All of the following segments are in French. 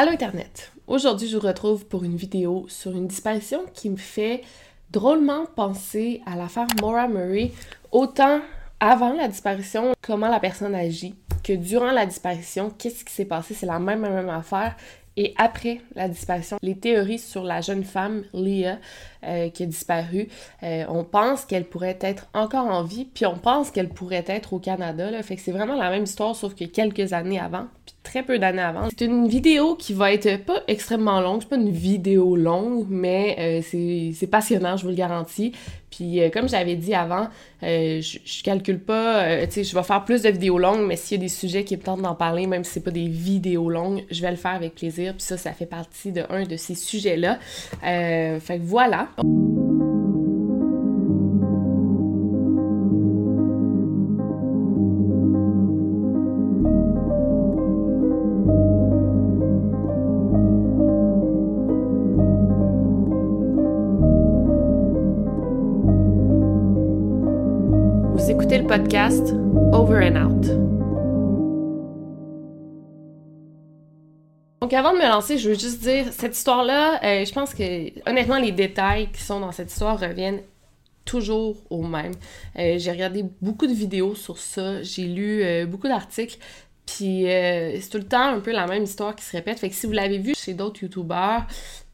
Allô Internet! Aujourd'hui, je vous retrouve pour une vidéo sur une disparition qui me fait drôlement penser à l'affaire Maura Murray, autant avant la disparition, comment la personne agit, que durant la disparition, qu'est-ce qui s'est passé, c'est la même, même affaire. Et après la disparition, les théories sur la jeune femme, Leah, euh, qui a disparu, euh, on pense qu'elle pourrait être encore en vie, puis on pense qu'elle pourrait être au Canada. Fait que c'est vraiment la même histoire, sauf que quelques années avant, très peu d'années avant. C'est une vidéo qui va être pas extrêmement longue, c'est pas une vidéo longue, mais euh, c'est passionnant, je vous le garantis. Puis comme j'avais dit avant, je, je calcule pas, tu sais, je vais faire plus de vidéos longues, mais s'il y a des sujets qui me tentent d'en parler, même si c'est pas des vidéos longues, je vais le faire avec plaisir. Puis ça, ça fait partie de un de ces sujets-là. fait que voilà. Podcast Over and Out. Donc avant de me lancer, je veux juste dire, cette histoire-là, euh, je pense que honnêtement, les détails qui sont dans cette histoire reviennent toujours au même. Euh, j'ai regardé beaucoup de vidéos sur ça, j'ai lu euh, beaucoup d'articles, puis c'est tout le temps un peu la même histoire qui se répète. Fait que si vous l'avez vu chez d'autres youtubeurs,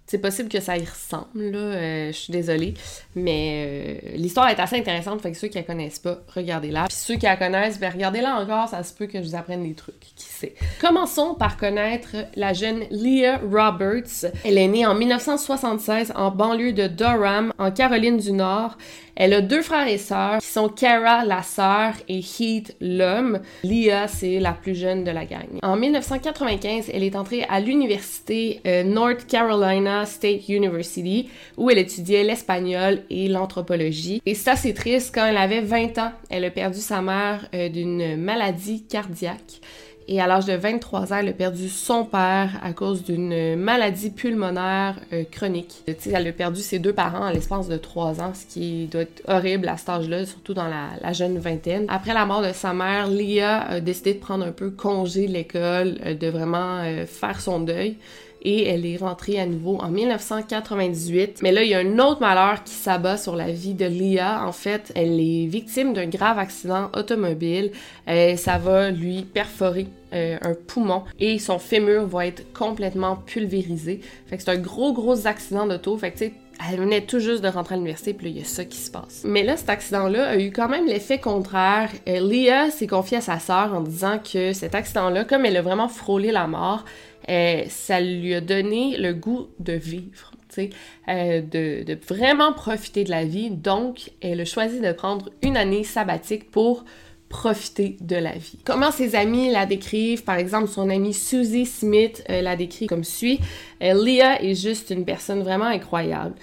c'est possible que ça y ressemble, là, euh, je suis désolée, mais euh, l'histoire est assez intéressante, fait que ceux qui la connaissent pas, regardez-la. Puis ceux qui la connaissent, ben regardez-la encore, ça se peut que je vous apprenne des trucs, qui sait. Commençons par connaître la jeune Leah Roberts. Elle est née en 1976 en banlieue de Durham, en Caroline du Nord. Elle a deux frères et sœurs qui sont Kara, la sœur, et Heath, l'homme. Leah, c'est la plus jeune de la gang. En 1995, elle est entrée à l'université euh, North Carolina State University où elle étudiait l'espagnol et l'anthropologie. Et ça, c'est triste. Quand elle avait 20 ans, elle a perdu sa mère euh, d'une maladie cardiaque. Et à l'âge de 23 ans, elle a perdu son père à cause d'une maladie pulmonaire euh, chronique. elle a perdu ses deux parents à l'espace de 3 ans, ce qui doit être horrible à cet âge-là, surtout dans la, jeune vingtaine. Après la mort de sa mère, Leah a décidé de prendre un peu congé de l'école, euh, de vraiment faire son deuil et elle est rentrée à nouveau en 1998. Mais là, il y a un autre malheur qui s'abat sur la vie de Leah. En fait, elle est victime d'un grave accident automobile. Euh, ça va lui perforer euh, un poumon et son fémur va être complètement pulvérisé. Fait que c'est un gros, gros accident d'auto. Fait que tu sais, elle venait tout juste de rentrer à l'université, puis il y a ça qui se passe. Mais là, cet accident-là a eu quand même l'effet contraire. Euh, Leah s'est confiée à sa sœur en disant que cet accident-là, comme elle a vraiment frôlé la mort, euh, ça lui a donné le goût de vivre, euh, de, de, vraiment profiter de la vie. Donc, elle a choisi de prendre une année sabbatique pour profiter de la vie. Comment ses amis la décrivent, par exemple, son amie Susie Smith euh, la décrit comme suit. Leah est juste une personne vraiment incroyable.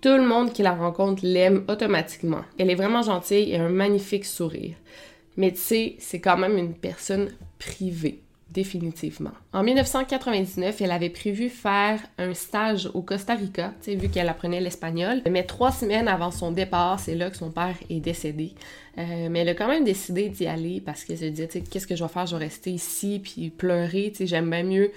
Tout le monde qui la rencontre l'aime automatiquement. Elle est vraiment gentille et a un magnifique sourire. Mais tu sais, c'est quand même une personne privée définitivement. En 1999, elle avait prévu faire un stage au Costa Rica, vu qu'elle apprenait l'espagnol. Mais trois semaines avant son départ, c'est là que son père est décédé. Euh, mais elle a quand même décidé d'y aller parce qu'elle se disait, qu'est-ce que je vais faire? Je vais rester ici puis pleurer. J'aime bien mieux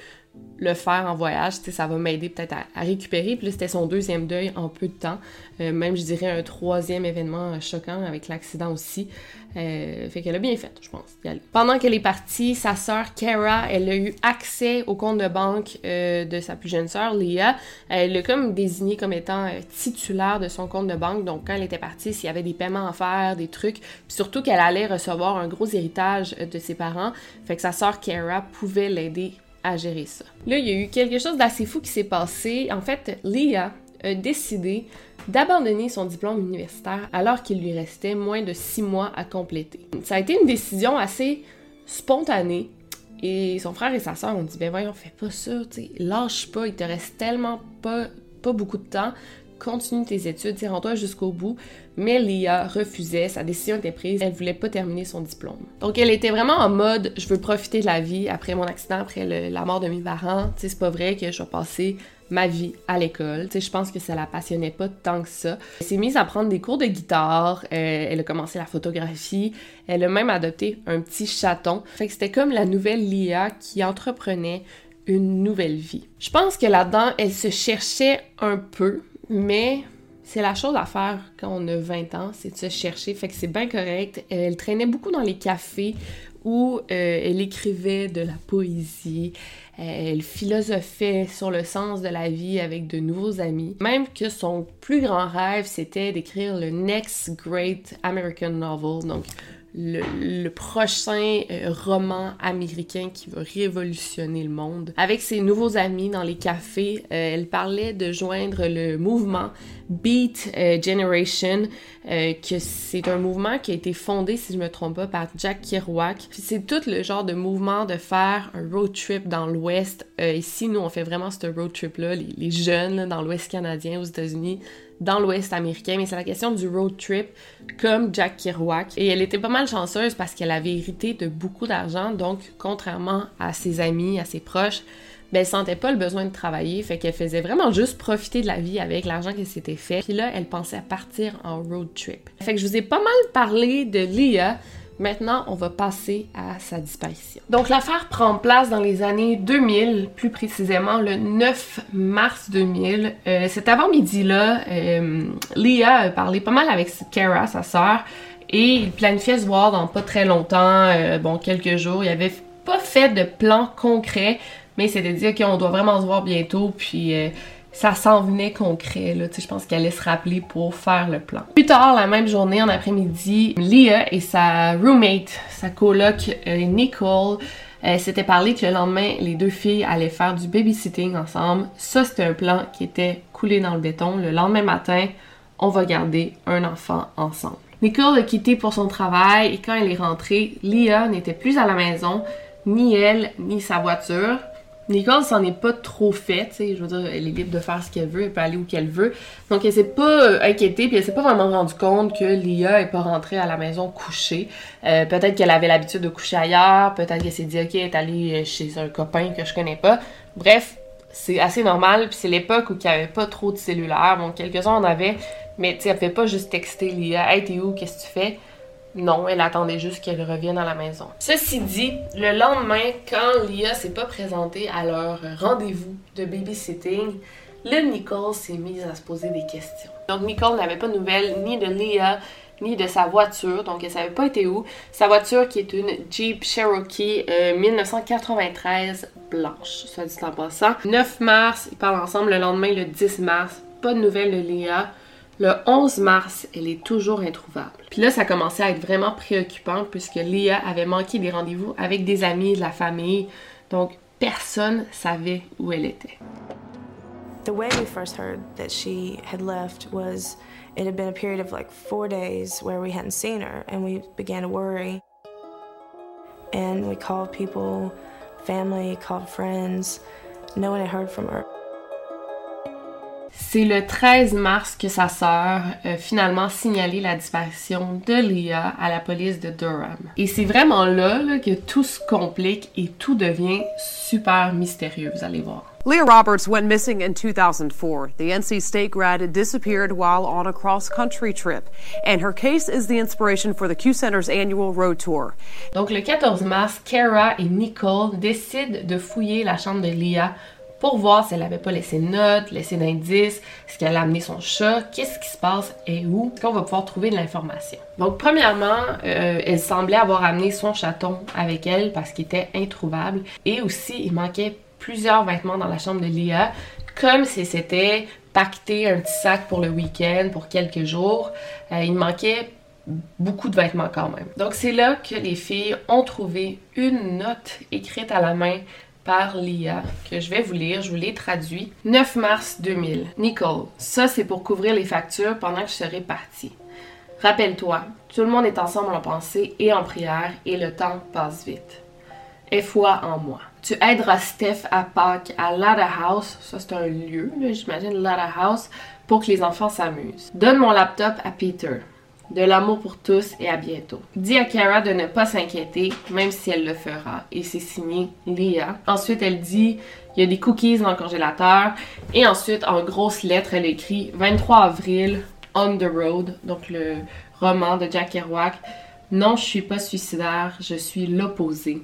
le faire en voyage, ça va m'aider peut-être à, récupérer. Puis c'était son deuxième deuil en peu de temps. Euh, même, je dirais, un troisième événement choquant avec l'accident aussi. Euh, fait qu'elle a bien fait, je pense. Pendant qu'elle est partie, sa sœur Kara, elle a eu accès au compte de banque euh, de sa plus jeune sœur, Leah. Elle l'a comme désigné comme étant titulaire de son compte de banque. Donc, quand elle était partie, s'il y avait des paiements à faire, des trucs, puis surtout qu'elle allait recevoir un gros héritage de ses parents, fait que sa sœur Kara pouvait l'aider à gérer ça. Là, il y a eu quelque chose d'assez fou qui s'est passé. En fait, Leah a décidé d'abandonner son diplôme universitaire alors qu'il lui restait moins de six mois à compléter. Ça a été une décision assez spontanée. Et son frère et sa soeur ont dit Ben voyons, fais pas ça, lâche pas, il te reste tellement pas, pas beaucoup de temps continue tes études, rends-toi jusqu'au bout. Mais Lia refusait, sa décision était prise, elle voulait pas terminer son diplôme. Donc elle était vraiment en mode je veux profiter de la vie après mon accident, après la mort de mes parents. Tu sais, c'est pas vrai que je vais passer ma vie à l'école. Tu sais, je pense que ça la passionnait pas tant que ça. Elle s'est mise à prendre des cours de guitare, euh, elle a commencé la photographie, elle a même adopté un petit chaton. Fait que c'était comme la nouvelle Lia qui entreprenait une nouvelle vie. Je pense que là-dedans, elle se cherchait un peu, mais c'est la chose à faire quand on a 20 ans, c'est de se chercher, fait que c'est bien correct. Elle traînait beaucoup dans les cafés où euh, elle écrivait de la poésie, elle philosophait sur le sens de la vie avec de nouveaux amis. Même que son plus grand rêve, c'était d'écrire le Next Great American Novel, donc le, prochain euh, roman américain qui va révolutionner le monde. Avec ses nouveaux amis dans les cafés, euh, elle parlait de joindre le mouvement Beat euh, Generation, que c'est un mouvement qui a été fondé, si je me trompe pas, par Jack Kerouac. c'est tout le genre de mouvement de faire un road trip dans l'Ouest. ici, nous, on fait vraiment ce road trip-là, les, jeunes dans l'Ouest canadien, aux États-Unis dans l'Ouest américain, mais c'est la question du road trip comme Jack Kerouac. Et elle était pas mal chanceuse parce qu'elle avait hérité de beaucoup d'argent, donc contrairement à ses amis, à ses proches, ben, elle sentait pas le besoin de travailler, fait qu'elle faisait vraiment juste profiter de la vie avec l'argent qu'elle s'était fait. Puis là, elle pensait à partir en road trip. Fait que je vous ai pas mal parlé de Leah, Maintenant, on va passer à sa disparition. Donc l'affaire prend place dans les années 2000, plus précisément le 9 mars 2000. Euh, cet avant-midi-là, euh, Leah a parlé pas mal avec Kara, sa sœur, et il planifiait se voir dans pas très longtemps, euh, bon, quelques jours. Il avait pas fait de plan concret, mais il s'était dit, OK, on doit vraiment se voir bientôt, puis ça s'en venait concret. Là. Je pense qu'elle allait se rappeler pour faire le plan. Plus tard, la même journée, en après-midi, Leah et sa roommate, sa coloc euh, Nicole, euh, s'étaient parlé que le lendemain, les deux filles allaient faire du babysitting ensemble. Ça, c'était un plan qui était coulé dans le béton. Le lendemain matin, on va garder un enfant ensemble. Nicole a quitté pour son travail et quand elle est rentrée, Leah n'était plus à la maison, ni elle, ni sa voiture. Nicole s'en est pas trop faite, tu sais, je veux dire, elle est libre de faire ce qu'elle veut, elle peut aller où qu'elle veut. Donc elle s'est pas euh, inquiétée, puis elle s'est pas vraiment rendu compte que Lia est pas rentrée à la maison couchée. Euh, peut-être qu'elle avait l'habitude de coucher ailleurs, peut-être qu'elle s'est dit ok, elle est allée euh, chez un copain que je connais pas. Bref, c'est assez normal, puis c'est l'époque où il y avait pas trop de cellulaire. Bon, quelques-uns en avaient, mais tu sais, elle fait pas juste texter Lia, hey t'es où, qu'est-ce que tu fais? Non, elle attendait juste qu'elle revienne à la maison. Ceci dit, le lendemain, quand Lia s'est pas présentée à leur rendez-vous de babysitting, le Nicole s'est mise à se poser des questions. Donc Nicole n'avait pas de nouvelles ni de Lia ni de sa voiture, donc elle savait pas été où. Sa voiture qui est une Jeep Cherokee 1993 euh, blanche, soit dit en passant. 9 mars, ils parlent ensemble le lendemain, le 10 mars, pas de nouvelles de Lia. Le 11 mars, elle est toujours introuvable. Puis là, ça commençait à être vraiment préoccupant puisque Leah avait manqué des rendez-vous avec des amis, de la famille. Donc, personne savait où elle était. The way we first heard that she had left was it had been a period of like four days where we hadn't seen her, and we began to worry. And we called people, family, called friends. No one had heard from her. C'est le 13 mars que sa sœur a finalement signalé la disparition de Leah à la police de Durham. Et c'est vraiment là, que tout se complique et tout devient super mystérieux, vous allez voir. Leah Roberts went missing in 2004. The NC State grad disappeared while on a cross country trip, and her case is the inspiration for the Q Center's annual road tour. Donc le 14 mars, Kara et Nicole décident de fouiller la chambre de Leah pour voir si elle n'avait pas laissé de notes, laissé d'indices, est-ce qu'elle a amené son chat, qu'est-ce qui se passe et où, qu'on va pouvoir trouver de l'information. Donc, premièrement, euh, elle semblait avoir amené son chaton avec elle parce qu'il était introuvable et aussi il manquait plusieurs vêtements dans la chambre de Léa, comme si c'était pacté un petit sac pour le week-end, pour quelques jours. Euh, il manquait beaucoup de vêtements quand même. Donc c'est là que les filles ont trouvé une note écrite à la main par Lia, que je vais vous lire, je vous l'ai traduit. 9 mars 2000. Nicole, ça c'est pour couvrir les factures pendant que je serai partie. Rappelle-toi, tout le monde est ensemble en pensée et en prière et le temps passe vite. Aie foi en moi. Tu aideras Steph à Pâques à Lada House, ça c'est un lieu, j'imagine Lada House, pour que les enfants s'amusent. Donne mon laptop à Peter. De l'amour pour tous et à bientôt. Dis à Kara de ne pas s'inquiéter, même si elle le fera. Et c'est signé Léa. Ensuite, elle dit il y a des cookies dans le congélateur. Et ensuite, en grosse lettre, elle écrit 23 avril, On the Road, donc le roman de Jack Kerouac. Non, je suis pas suicidaire, je suis l'opposé.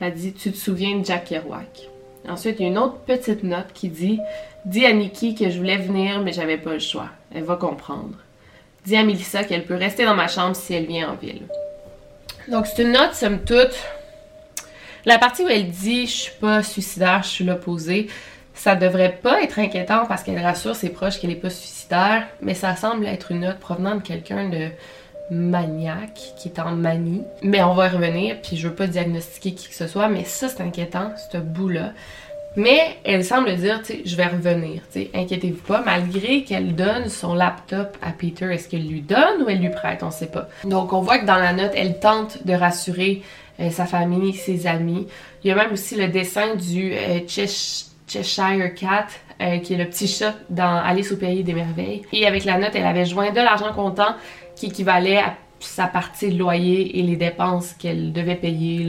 Elle dit Tu te souviens de Jack Kerouac Ensuite, il y a une autre petite note qui dit Dis à Nikki que je voulais venir, mais j'avais pas le choix. Elle va comprendre. Dis à Melissa qu'elle peut rester dans ma chambre si elle vient en ville. Donc, c'est une note, somme toute. La partie où elle dit Je suis pas suicidaire, je suis l'opposé, ça devrait pas être inquiétant parce qu'elle rassure ses proches qu'elle est pas suicidaire, mais ça semble être une note provenant de quelqu'un de maniaque, qui est en manie. Mais on va y revenir, puis je veux pas diagnostiquer qui que ce soit, mais ça c'est inquiétant, ce bout-là. Mais elle semble dire, tu sais, je vais revenir, tu sais, inquiétez-vous pas, malgré qu'elle donne son laptop à Peter, est-ce qu'elle lui donne ou elle lui prête, on sait pas. Donc on voit que dans la note, elle tente de rassurer euh, sa famille, ses amis. Il y a même aussi le dessin du euh, Cheshire Cat, euh, qui est le petit chat dans Alice au pays des merveilles. Et avec la note, elle avait joint de l'argent comptant qui équivalait à sa partie de loyer et les dépenses qu'elle devait payer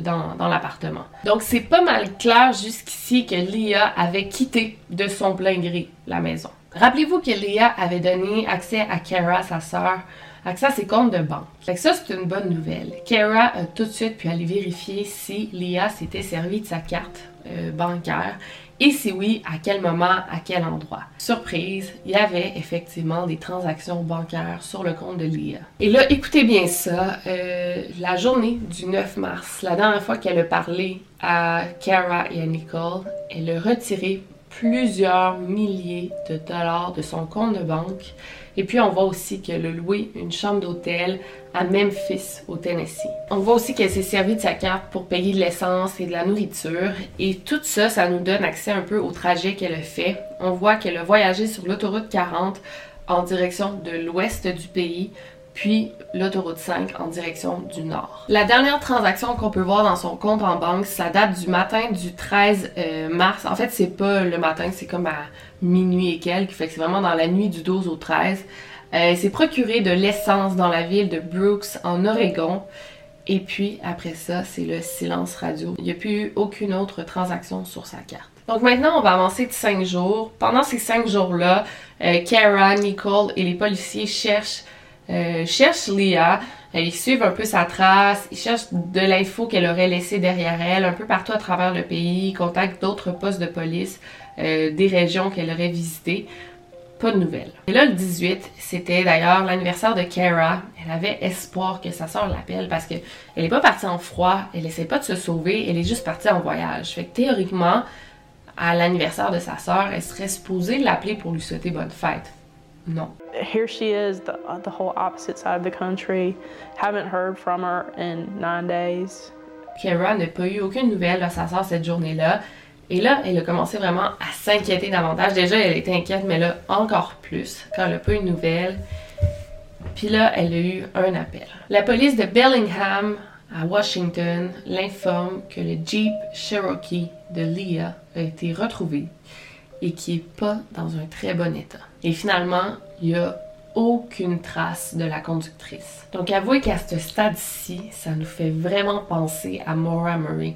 dans, l'appartement. Donc c'est pas mal clair jusqu'ici que Lia avait quitté de son plein gré la maison. Rappelez-vous que Lia avait donné accès à Kara, sa sœur, accès à ses comptes de banque. Fait ça, c'est une bonne nouvelle. Kara a tout de suite pu aller vérifier si Lia s'était servi de sa carte euh, bancaire et si oui, à quel moment, à quel endroit? Surprise, il y avait effectivement des transactions bancaires sur le compte de Lia. Et là, écoutez bien ça, euh, la journée du 9 mars, la dernière fois qu'elle a parlé à Kara et à Nicole, elle a retiré plusieurs milliers de dollars de son compte de banque. Et puis on voit aussi qu'elle a loué une chambre d'hôtel à Memphis, au Tennessee. On voit aussi qu'elle s'est servie de sa carte pour payer de l'essence et de la nourriture. Et tout ça, ça nous donne accès un peu au trajet qu'elle a fait. On voit qu'elle a voyagé sur l'autoroute 40 en direction de l'ouest du pays puis l'autoroute 5 en direction du nord. La dernière transaction qu'on peut voir dans son compte en banque, ça date du matin du 13 euh, mars. En fait, c'est pas le matin, c'est comme à minuit et quelques, fait que c'est vraiment dans la nuit du 12 au 13. Euh, s'est procuré de l'essence dans la ville de Brooks en Oregon. Et puis après ça, c'est le silence radio. Il n'y a plus eu aucune autre transaction sur sa carte. Donc maintenant, on va avancer de 5 jours. Pendant ces 5 jours-là, euh, Kara, Nicole et les policiers cherchent euh, cherche Léa. Euh, ils suivent un peu sa trace, ils cherchent de l'info qu'elle aurait laissée derrière elle, un peu partout à travers le pays, ils contactent d'autres postes de police, euh, des régions qu'elle aurait visitées. Pas de nouvelles. Et là, le 18, c'était d'ailleurs l'anniversaire de Kara. Elle avait espoir que sa soeur l'appelle parce qu'elle n'est pas partie en froid, elle essaie pas de se sauver, elle est juste partie en voyage. Fait que théoriquement, à l'anniversaire de sa soeur, elle serait supposée l'appeler pour lui souhaiter bonne fête. Non. Here she is, the, uh, the whole opposite side of the country. Haven't heard from her in nine days. Kara n'a pas eu aucune nouvelle de sa soeur cette journée-là. Et là, elle a commencé vraiment à s'inquiéter davantage. Déjà, elle était inquiète, mais là, encore plus, quand elle n'a pas eu de nouvelles. Puis là, elle a eu un appel. La police de Bellingham, à Washington, l'informe que le Jeep Cherokee de Leah a été retrouvé et qui n'est pas dans un très bon état. Et finalement, il n'y a aucune trace de la conductrice. Donc avouez qu'à ce stade-ci, ça nous fait vraiment penser à Maura Murray.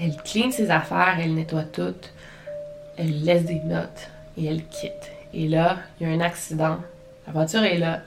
Elle clean ses affaires, elle nettoie tout. elle laisse des notes et elle quitte. Et là, il y a un accident. La voiture est là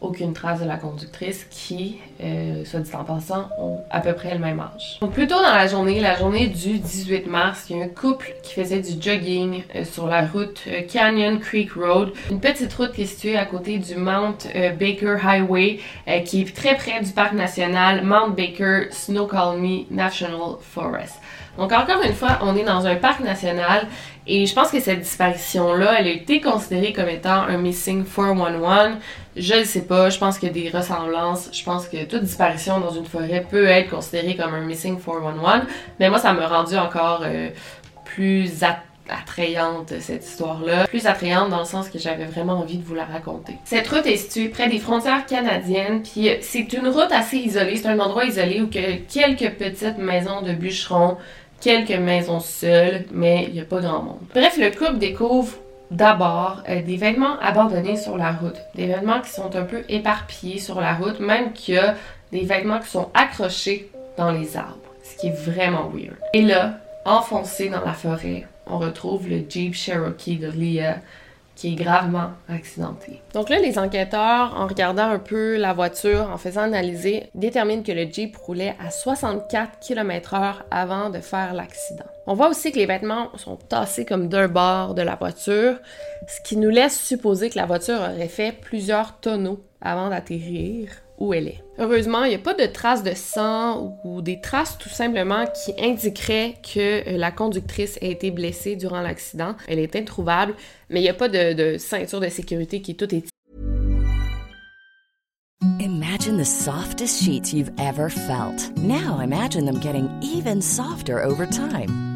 aucune trace de la conductrice qui, euh, soit dit en passant, ont à peu près le même âge. Donc plus tôt dans la journée, la journée du 18 mars, il y a un couple qui faisait du jogging euh, sur la route euh, Canyon Creek Road, une petite route qui est située à côté du Mount Baker Highway, qui est très près du parc national Mount Baker Snoqualmie National Forest. Donc encore une fois, on est dans un parc national et je pense que cette disparition-là, elle a été considérée comme étant un missing 411. Je ne sais pas, je pense qu'il y a des ressemblances. Je pense que toute disparition dans une forêt peut être considérée comme un missing 411. Mais moi, ça m'a rendu encore euh, plus attrayante cette histoire-là. Plus attrayante dans le sens que j'avais vraiment envie de vous la raconter. Cette route est située près des frontières canadiennes, puis c'est une route assez isolée. C'est un endroit isolé où a quelques petites maisons de bûcherons, quelques maisons seules, mais il n'y a pas grand monde. Bref, le couple découvre d'abord euh, des vêtements abandonnés sur la route, des vêtements qui sont un peu éparpillés sur la route, même qu'il y a des vêtements qui sont accrochés dans les arbres, ce qui est vraiment weird. Et là, enfoncé dans la forêt, on retrouve le Jeep Cherokee de Leah qui est gravement accidenté. Donc là, les enquêteurs, en regardant un peu la voiture, en faisant analyser, déterminent que le Jeep roulait à 64 km/h avant de faire l'accident. On voit aussi que les vêtements sont tassés comme d'un bord de la voiture, ce qui nous laisse supposer que la voiture aurait fait plusieurs tonneaux avant d'atterrir où elle est. Heureusement, il n'y a pas de traces de sang ou des traces tout simplement qui indiqueraient que euh, la conductrice a été blessée durant l'accident. Elle est introuvable, mais il n'y a pas de, de, ceinture de sécurité qui tout est. Imagine the softest sheets you've ever felt. Now imagine them getting even softer over time.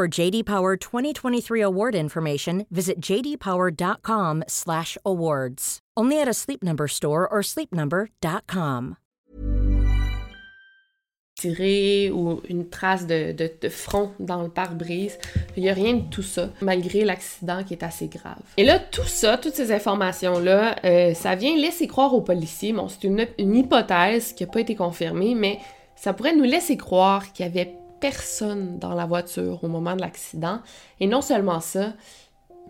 For JD Power 2023 award information, visit jdpower.com/awards. Only at a Sleep Number store or sleepnumber.com. Tiré ou une trace de, de, de front dans le pare-brise, il n'y a rien de tout ça, malgré l'accident qui est assez grave. Et là, tout ça, toutes ces informations-là, euh, ça vient laisser croire aux policiers. Bon, c'est une, une hypothèse qui n'a pas été confirmée, mais ça pourrait nous laisser croire qu'il y avait personne dans la voiture au moment de l'accident. Et non seulement ça,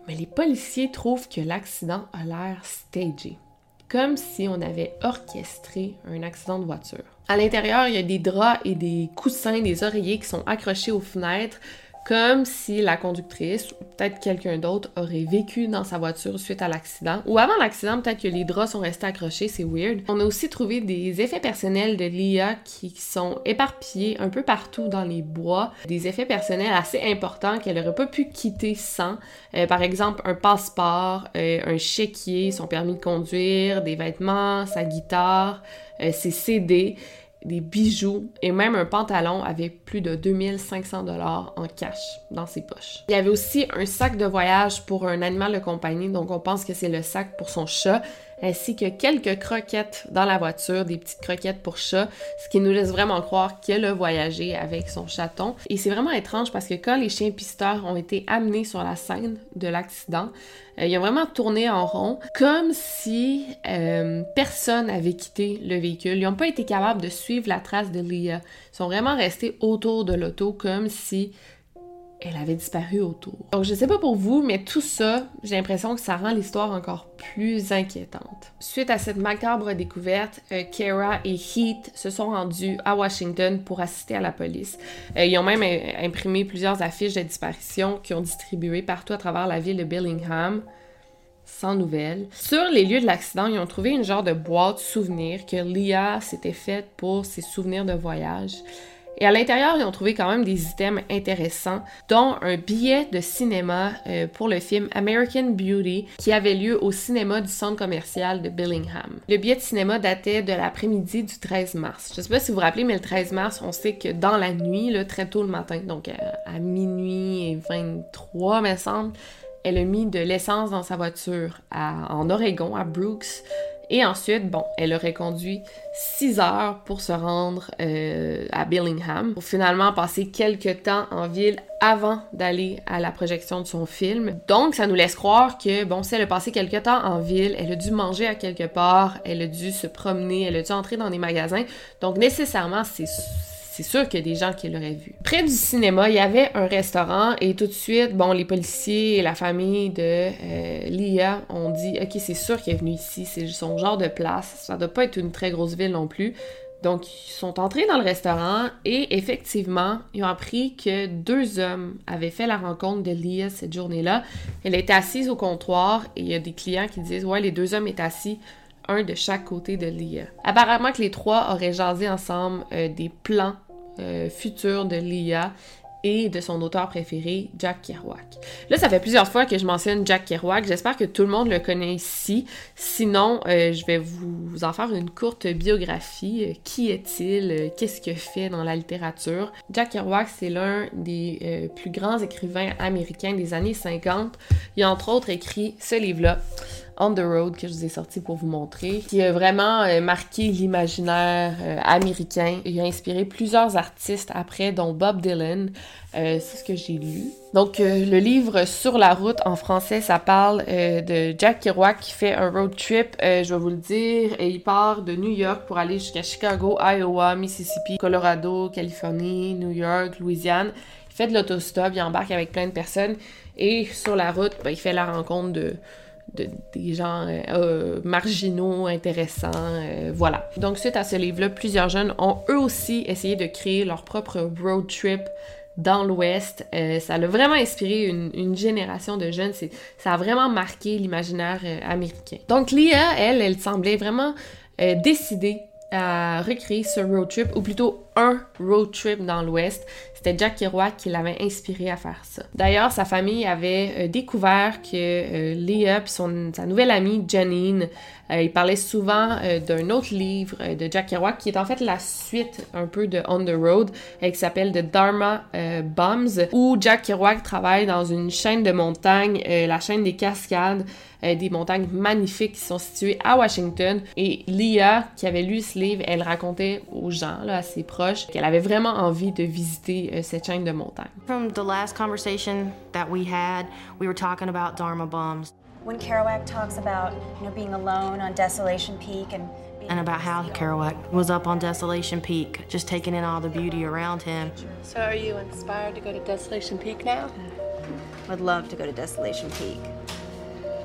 mais les policiers trouvent que l'accident a l'air stagé, comme si on avait orchestré un accident de voiture. À l'intérieur, il y a des draps et des coussins, des oreillers qui sont accrochés aux fenêtres comme si la conductrice ou peut-être quelqu'un d'autre aurait vécu dans sa voiture suite à l'accident. Ou avant l'accident, peut-être que les draps sont restés accrochés, c'est weird. On a aussi trouvé des effets personnels de Lia qui sont éparpillés un peu partout dans les bois. Des effets personnels assez importants qu'elle aurait pas pu quitter sans. Euh, par exemple, un passeport, euh, un chéquier, son permis de conduire, des vêtements, sa guitare, euh, ses CD des bijoux et même un pantalon avec plus de 2500 dollars en cash dans ses poches. Il y avait aussi un sac de voyage pour un animal de compagnie, donc on pense que c'est le sac pour son chat ainsi que quelques croquettes dans la voiture, des petites croquettes pour chat, ce qui nous laisse vraiment croire qu'elle a voyagé avec son chaton. Et c'est vraiment étrange parce que quand les chiens pisteurs ont été amenés sur la scène de l'accident, euh, ils ont vraiment tourné en rond, comme si euh, personne avait quitté le véhicule. Ils n'ont pas été capables de suivre la trace de Leah. Ils sont vraiment restés autour de l'auto, comme si elle avait disparu autour. Donc je sais pas pour vous, mais tout ça, j'ai l'impression que ça rend l'histoire encore plus inquiétante. Suite à cette macabre découverte, euh, Kara et Heath se sont rendus à Washington pour assister à la police. Euh, ils ont même imprimé plusieurs affiches de disparition qu'ils ont distribuées partout à travers la ville de Bellingham. sans nouvelles. Sur les lieux de l'accident, ils ont trouvé une genre de boîte souvenir que Leah s'était faite pour ses souvenirs de voyage. Et à l'intérieur, ils ont trouvé quand même des items intéressants, dont un billet de cinéma euh, pour le film American Beauty qui avait lieu au cinéma du centre commercial de Billingham. Le billet de cinéma datait de l'après-midi du 13 mars. Je sais pas si vous vous rappelez, mais le 13 mars, on sait que dans la nuit, là, très tôt le matin, donc à, minuit et 23, me semble, elle a mis de l'essence dans sa voiture en Oregon, à Brooks. Et ensuite, bon, elle aurait conduit 6 heures pour se rendre euh, à Billingham, pour finalement passer quelques temps en ville avant d'aller à la projection de son film. Donc, ça nous laisse croire que, bon, si elle a passé quelques temps en ville, elle a dû manger à quelque part, elle a dû se promener, elle a dû entrer dans des magasins. Donc, nécessairement, c'est c'est sûr qu'il y a des gens qui l'auraient vu. Près du cinéma, il y avait un restaurant et tout de suite, bon, les policiers et la famille de euh, Lia ont dit Ok, c'est sûr qu'il est venu ici, c'est son genre de place, ça doit pas être une très grosse ville non plus. Donc, ils sont entrés dans le restaurant et effectivement, ils ont appris que deux hommes avaient fait la rencontre de Lia cette journée-là. Elle était assise au comptoir et il y a des clients qui disent Ouais, les deux hommes étaient assis de chaque côté de Lia. Apparemment que les trois auraient jasé ensemble euh, des plans euh, futurs de Lia et de son auteur préféré, Jack Kerouac. Là, ça fait plusieurs fois que je mentionne Jack Kerouac. J'espère que tout le monde le connaît ici. Sinon, euh, je vais vous en faire une courte biographie. Qui est-il? Qu'est-ce qu'il fait dans la littérature? Jack Kerouac, c'est l'un des plus grands écrivains américains des années 50. Il a entre autres écrit ce livre-là. On the Road que je vous ai sorti pour vous montrer, qui a vraiment euh, marqué l'imaginaire euh, américain. Il a inspiré plusieurs artistes après, dont Bob Dylan. Euh, c'est ce que j'ai lu. Donc, le livre Sur la route en français, ça parle de Jack Kerouac qui fait un road trip, je vais vous le dire, et il part de New York pour aller jusqu'à Chicago, Iowa, Mississippi, Colorado, Californie, New York, Louisiane. Il fait de l'autostop, il embarque avec plein de personnes et sur la route, ben, il fait la rencontre de de, des gens euh, euh, marginaux, intéressants, euh, voilà. Donc suite à ce livre-là, plusieurs jeunes ont eux aussi essayé de créer leur propre road trip dans l'Ouest. Ça a vraiment inspiré une, une génération de jeunes. Ça a vraiment marqué l'imaginaire américain. Donc Leah, elle, elle semblait vraiment décidée à recréer ce road trip, ou plutôt un road trip dans l'Ouest. C'était Jack Kerouac qui l'avait inspiré à faire ça. D'ailleurs, sa famille avait euh, découvert que euh, et son, sa nouvelle amie Janine, euh, ils parlaient souvent euh, d'un autre livre euh, de Jack Kerouac qui est en fait la suite un peu de On the Road, euh, qui s'appelle The Dharma Bombs, où Jack Kerouac travaille dans une chaîne de montagnes, euh, la chaîne des Cascades, euh, des montagnes magnifiques qui sont situées à Washington. Et Leah, qui avait lu ce livre, elle racontait aux gens, là, à ses proches, qu'elle avait vraiment envie de visiter euh, cette chaîne de montagnes. From the last conversation that we had, we were talking about Dharma bombs When Kerouac talks about, you know, being alone on Desolation Peak and and about how Kerouac was up on Desolation Peak, just taking in all the beauty around him. So are you inspired to go to Desolation Peak now? would love to go to Desolation Peak.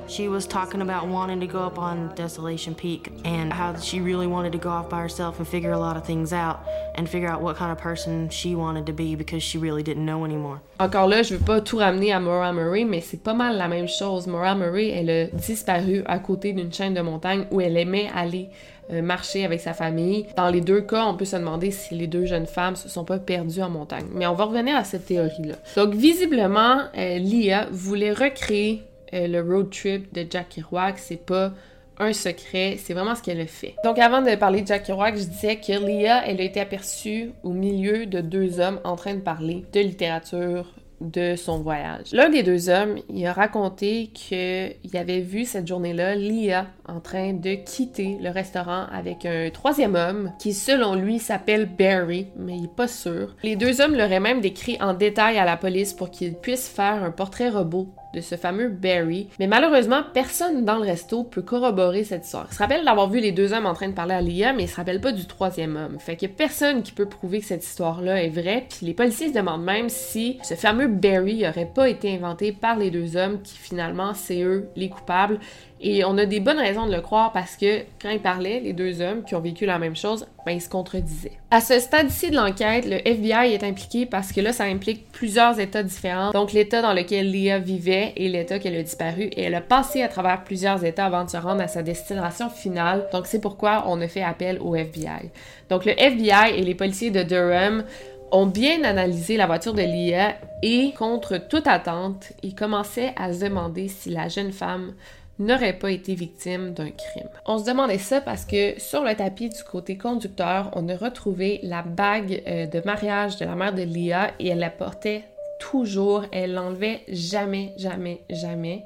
She was talking about wanting to go up on Desolation Peak and how she really wanted to go off by herself and figure a lot of things out and figure out what kind of person she wanted to be because she really didn't know anymore. Encore là, je veux pas tout ramener à Maura Murray, mais c'est pas mal la même chose. Maura Murray, elle a disparu à côté d'une chaîne de montagne où elle aimait aller euh, marcher avec sa famille. Dans les deux cas, on peut se demander si les deux jeunes femmes se sont pas perdues en montagne. Mais on va revenir à cette théorie-là. Donc, visiblement, euh, Lia voulait recréer euh, le road trip de Jack Kerouac. C'est pas un secret, c'est vraiment ce qu'elle a fait. Donc avant de parler de Jack Kerouac, je disais que Leah, elle a été aperçue au milieu de deux hommes en train de parler de littérature de son voyage. L'un des deux hommes, il a raconté qu'il avait vu cette journée-là Leah en train de quitter le restaurant avec un troisième homme qui, selon lui, s'appelle Barry, mais il est pas sûr. Les deux hommes l'auraient même décrit en détail à la police pour qu'il puisse faire un portrait robot de ce fameux Barry. Mais malheureusement, personne dans le resto peut corroborer cette histoire. Il se rappelle d'avoir vu les deux hommes en train de parler à Leah, mais il se rappelle pas du troisième homme. Fait qu'il y a personne qui peut prouver que cette histoire-là est vraie. Puis les policiers se demandent même si ce fameux Barry aurait pas été inventé par les deux hommes qui finalement c'est eux les coupables Et on a des bonnes raisons de le croire parce que quand ils parlaient, les deux hommes qui ont vécu la même chose, ben ils se contredisaient. À ce stade-ci de l'enquête, le FBI est impliqué parce que là, ça implique plusieurs États différents. Donc l'État dans lequel Leah vivait et l'État qu'elle a disparu. Et elle a passé à travers plusieurs États avant de se rendre à sa destination finale. Donc c'est pourquoi on a fait appel au FBI. Donc le FBI et les policiers de Durham ont bien analysé la voiture de Leah et, contre toute attente, ils commençaient à se demander si la jeune femme n'aurait pas été victime d'un crime. On se demandait ça parce que sur le tapis du côté conducteur, on a retrouvé la bague euh, de mariage de la mère de Leah et elle la portait toujours, elle l'enlevait jamais, jamais, jamais.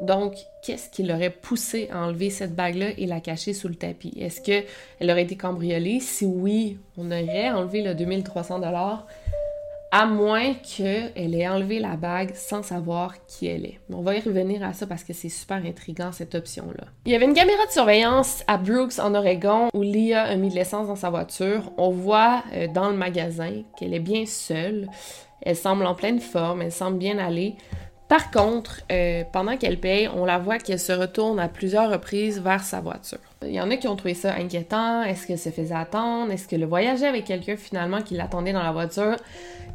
Donc, qu'est-ce qui l'aurait poussé à enlever cette bague-là et la cacher sous le tapis? Est-ce qu'elle aurait été cambriolée? Si oui, on aurait enlevé le 2300 à moins qu'elle ait enlevé la bague sans savoir qui elle est. On va y revenir à ça parce que c'est super intriguant cette option-là. Il y avait une caméra de surveillance à Brooks en Oregon où Leah a mis de l'essence dans sa voiture. On voit euh, dans le magasin qu'elle est bien seule. Elle semble en pleine forme, elle semble bien aller. Par contre, euh, pendant qu'elle paye, on la voit qu'elle se retourne à plusieurs reprises vers sa voiture. Il y en a qui ont trouvé ça inquiétant. Est-ce qu'elle se faisait attendre? Est-ce qu'elle voyageait avec quelqu'un finalement qui l'attendait dans la voiture?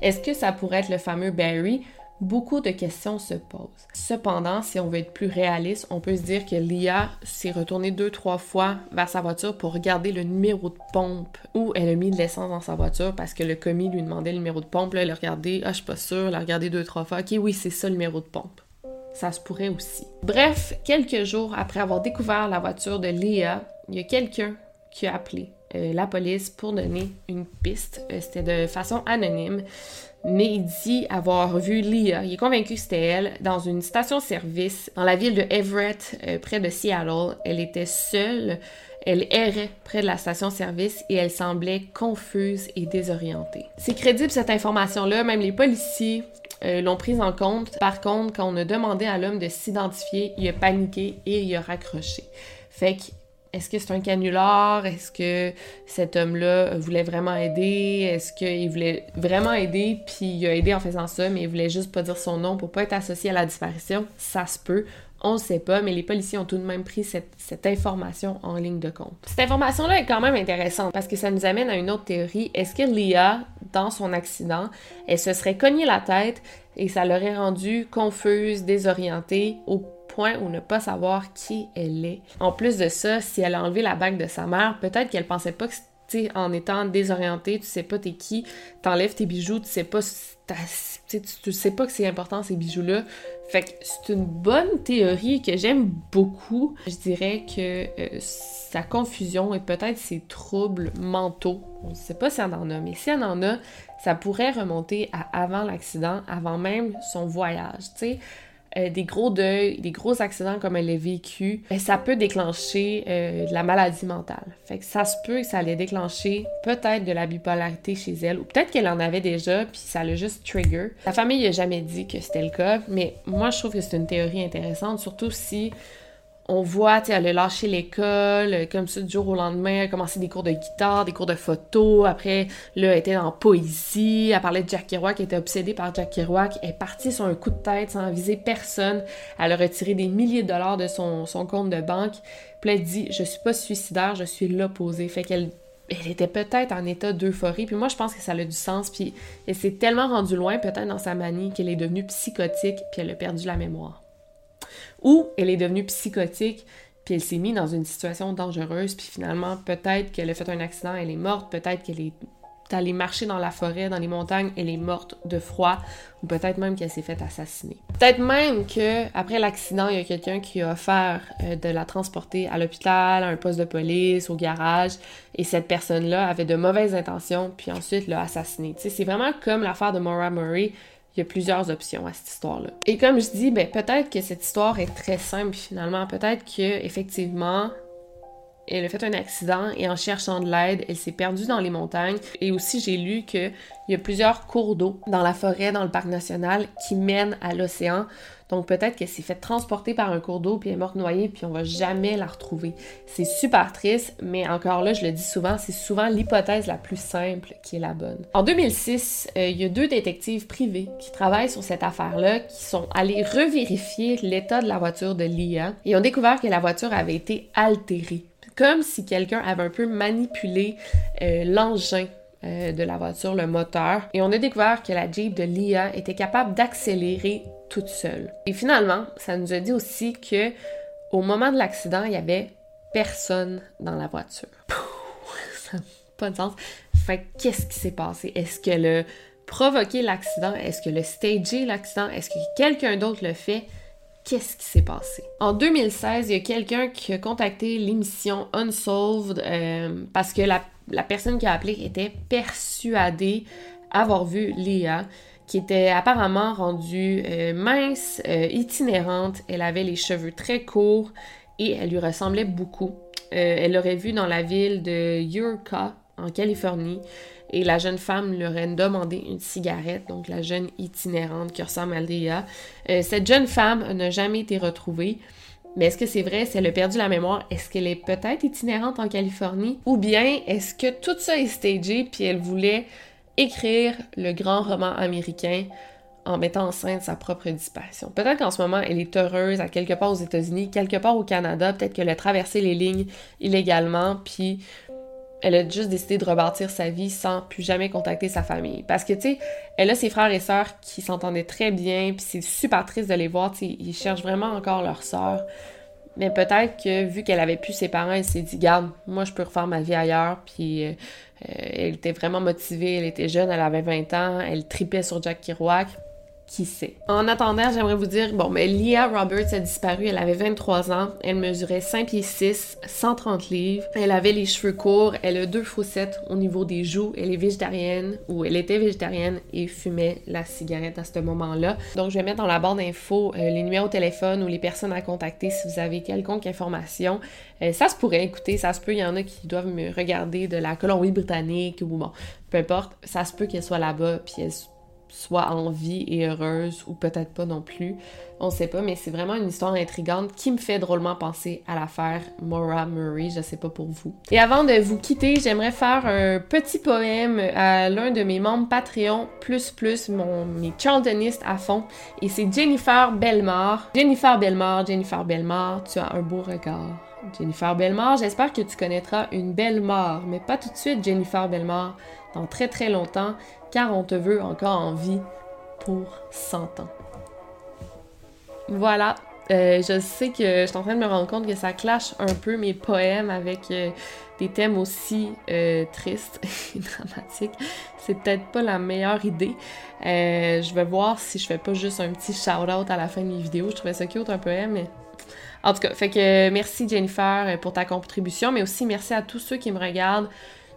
Est-ce que ça pourrait être le fameux Barry? Beaucoup de questions se posent. Cependant, si on veut être plus réaliste, on peut se dire que Lia s'est retournée deux, trois fois vers sa voiture pour regarder le numéro de pompe où elle a mis de l'essence dans sa voiture parce que le commis lui demandait le numéro de pompe. Là, elle a regardé, ah, je suis pas sûre, elle a regardé deux, trois fois. Ok, oui, c'est ça le numéro de pompe. Ça se pourrait aussi. Bref, quelques jours après avoir découvert la voiture de Lia, il y a quelqu'un qui a appelé euh, la police pour donner une piste. Euh, c'était de façon anonyme mais il dit avoir vu Leah, il est convaincu que c'était elle, dans une station-service dans la ville de Everett, euh, près de Seattle. Elle était seule, elle errait près de la station-service et elle semblait confuse et désorientée. C'est crédible cette information-là, même les policiers euh, l'ont prise en compte. Par contre, quand on a demandé à l'homme de s'identifier, il a paniqué et il a raccroché. Fait que est-ce que c'est un canular? Est-ce que cet homme-là voulait vraiment aider? Est-ce qu'il voulait vraiment aider, puis il a aidé en faisant ça, mais il voulait juste pas dire son nom pour pas être associé à la disparition? Ça se peut. On ne sait pas, mais les policiers ont tout de même pris cette, information en ligne de compte. Cette information-là est quand même intéressante parce que ça nous amène à une autre théorie. Est-ce que Leah, dans son accident, elle se serait cognée la tête et ça l'aurait rendue confuse, désorientée au point où ne pas savoir qui elle est? En plus de ça, si elle a enlevé la bague de sa mère, peut-être qu'elle pensait pas que sais, en étant désorientée, tu sais pas t'es qui, t'enlèves tes bijoux, tu sais pas tu, tu sais pas que c'est important ces bijoux-là. Fait que c'est une bonne théorie que j'aime beaucoup. Je dirais que euh, sa confusion et peut-être ses troubles mentaux, on ne sait pas si elle en a, mais si elle en a, ça pourrait remonter à avant l'accident, avant même son voyage. Tu sais, euh, des gros deuils, des gros accidents comme elle a vécu, ben, ça peut déclencher euh, de la maladie mentale. Fait que ça se peut que ça allait déclencher peut-être de la bipolarité chez elle, ou peut-être qu'elle en avait déjà, puis ça l'a juste trigger. La famille n'a jamais dit que c'était le cas, mais moi je trouve que c'est une théorie intéressante, surtout si on voit, tu sais, elle a lâché l'école, euh, comme ça, du jour au lendemain, elle a commencé des cours de guitare, des cours de photo, après, là, elle était en poésie, elle parlait de Jack Kerouac, elle était obsédée par Jack Kerouac, elle est partie sur un coup de tête sans viser personne, elle a retiré des milliers de dollars de son, compte de banque, puis elle dit « Je suis pas suicidaire, je suis l'opposé », fait qu'elle elle était peut-être en état d'euphorie, puis moi je pense que ça a du sens, puis elle s'est tellement rendue loin peut-être dans sa manie qu'elle est devenue psychotique, puis elle a perdu la mémoire. Ou elle est devenue psychotique, puis elle s'est mise dans une situation dangereuse, puis finalement, peut-être qu'elle a fait un accident, elle est morte, peut-être qu'elle est allée marcher dans la forêt, dans les montagnes, elle est morte de froid, ou peut-être même qu'elle s'est fait assassiner. Peut-être même que après l'accident, il y a quelqu'un qui a offert euh, de la transporter à l'hôpital, à un poste de police, au garage, et cette personne-là avait de mauvaises intentions, puis ensuite l'a assassiné. Tu sais, c'est vraiment comme l'affaire de Maura Murray il y a plusieurs options à cette histoire-là. Et comme je dis, ben, peut-être que cette histoire est très simple finalement. Peut-être que effectivement, elle a fait un accident et en cherchant de l'aide, elle s'est perdue dans les montagnes. Et aussi, j'ai lu qu'il y a plusieurs cours d'eau dans la forêt, dans le parc national, qui mènent à l'océan. Donc peut-être qu'elle s'est fait transporter par un cours d'eau puis elle est morte noyée puis on va jamais la retrouver. C'est super triste, mais encore là, je le dis souvent, c'est souvent l'hypothèse la plus simple qui est la bonne. En 2006, euh, il y a deux détectives privés qui travaillent sur cette affaire-là, qui sont allés revérifier l'état de la voiture de Lia et ont découvert que la voiture avait été altérée comme si quelqu'un avait un peu manipulé euh, l'engin euh, de la voiture, le moteur, et on a découvert que la Jeep de Lia était capable d'accélérer toute seule. Et finalement, ça nous a dit aussi que au moment de l'accident, il y avait personne dans la voiture. ça n'a pas de sens. Fait qu'est-ce qui s'est passé? Est-ce qu'elle a provoqué l'accident? Est-ce que le stagé l'accident? Est-ce que quelqu'un d'autre le fait? Qu'est-ce qui s'est passé? En 2016, il y a quelqu'un qui a contacté l'émission Unsolved euh, parce que la, personne qui a appelé était persuadée avoir vu Léa, qui était apparemment rendue euh, mince, euh, itinérante. Elle avait les cheveux très courts et elle lui ressemblait beaucoup. elle l'aurait vue dans la ville de Eureka, en Californie et la jeune femme leur a demandé une cigarette, donc la jeune itinérante qui ressemble à Léa. Euh, cette jeune femme n'a jamais été retrouvée. Mais est-ce que c'est vrai, si elle a perdu la mémoire, est-ce qu'elle est peut-être itinérante en Californie? Ou bien est-ce que tout ça est stagé puis elle voulait écrire le grand roman américain en mettant en scène sa propre disparition. Peut-être qu'en ce moment, elle est heureuse à quelque part aux États-Unis, quelque part au Canada, peut-être qu'elle a traversé les lignes illégalement, puis elle a juste décidé de rebâtir sa vie sans plus jamais contacter sa famille. Parce que, tu sais, elle a ses frères et sœurs qui s'entendaient très bien, puis c'est super triste de les voir, tu sais, ils cherchent vraiment encore leur sœur. Mais peut-être que, vu qu'elle avait plus ses parents, elle s'est dit, garde, moi, je peux refaire ma vie ailleurs, puis euh, euh, elle était vraiment motivée, elle était jeune, elle avait 20 ans, elle tripait sur Jack Kerouac, qui sait. En attendant, j'aimerais vous dire, bon, mais Leah Roberts a disparu, elle avait 23 ans, elle mesurait 5 pieds 6, 130 livres, elle avait les cheveux courts, elle a deux fossettes au niveau des joues, elle est végétarienne, ou elle était végétarienne et fumait la cigarette à ce moment-là. Donc, je vais mettre dans la barre d'infos euh, les numéros de téléphone ou les personnes à contacter si vous avez quelconque information. Euh, ça se pourrait, écouter, ça se peut, il y en a qui doivent me regarder de la Colombie-Britannique ou bon, peu importe, ça se peut qu'elle soit là-bas, puis elle soit en vie et heureuse ou peut-être pas non plus. On sait pas, mais c'est vraiment une histoire intrigante qui me fait drôlement penser à l'affaire Maura Murray, je sais pas pour vous. Et avant de vous quitter, j'aimerais faire un petit poème à l'un de mes membres Patreon plus plus, mon, mes charltonistes à fond, et c'est Jennifer Belmar. Jennifer Belmar, Jennifer Belmar, tu as un beau regard. Jennifer Belmar, j'espère que tu connaîtras une belle mort, mais pas tout de suite Jennifer Belmar, dans très très longtemps, car on te veut encore en vie pour 100 ans. Voilà, euh, je sais que je suis en train de me rendre compte que ça clash un peu mes poèmes avec euh, des thèmes aussi euh, tristes et dramatiques. C'est peut-être pas la meilleure idée. je vais voir si je fais pas juste un petit shout-out à la fin de mes vidéos. Je trouvais ça cute un poème, mais... En tout cas, fait que merci Jennifer pour ta contribution, mais aussi merci à tous ceux qui me regardent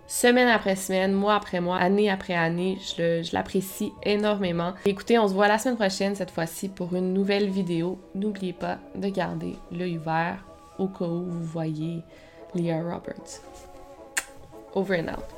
semaine après semaine, mois après mois, année après année. Je l'apprécie énormément. écoutez, on se voit la semaine prochaine, cette fois-ci, pour une nouvelle vidéo. N'oubliez pas de garder l'œil ouvert au cas où vous voyez Leah Roberts. Over and out.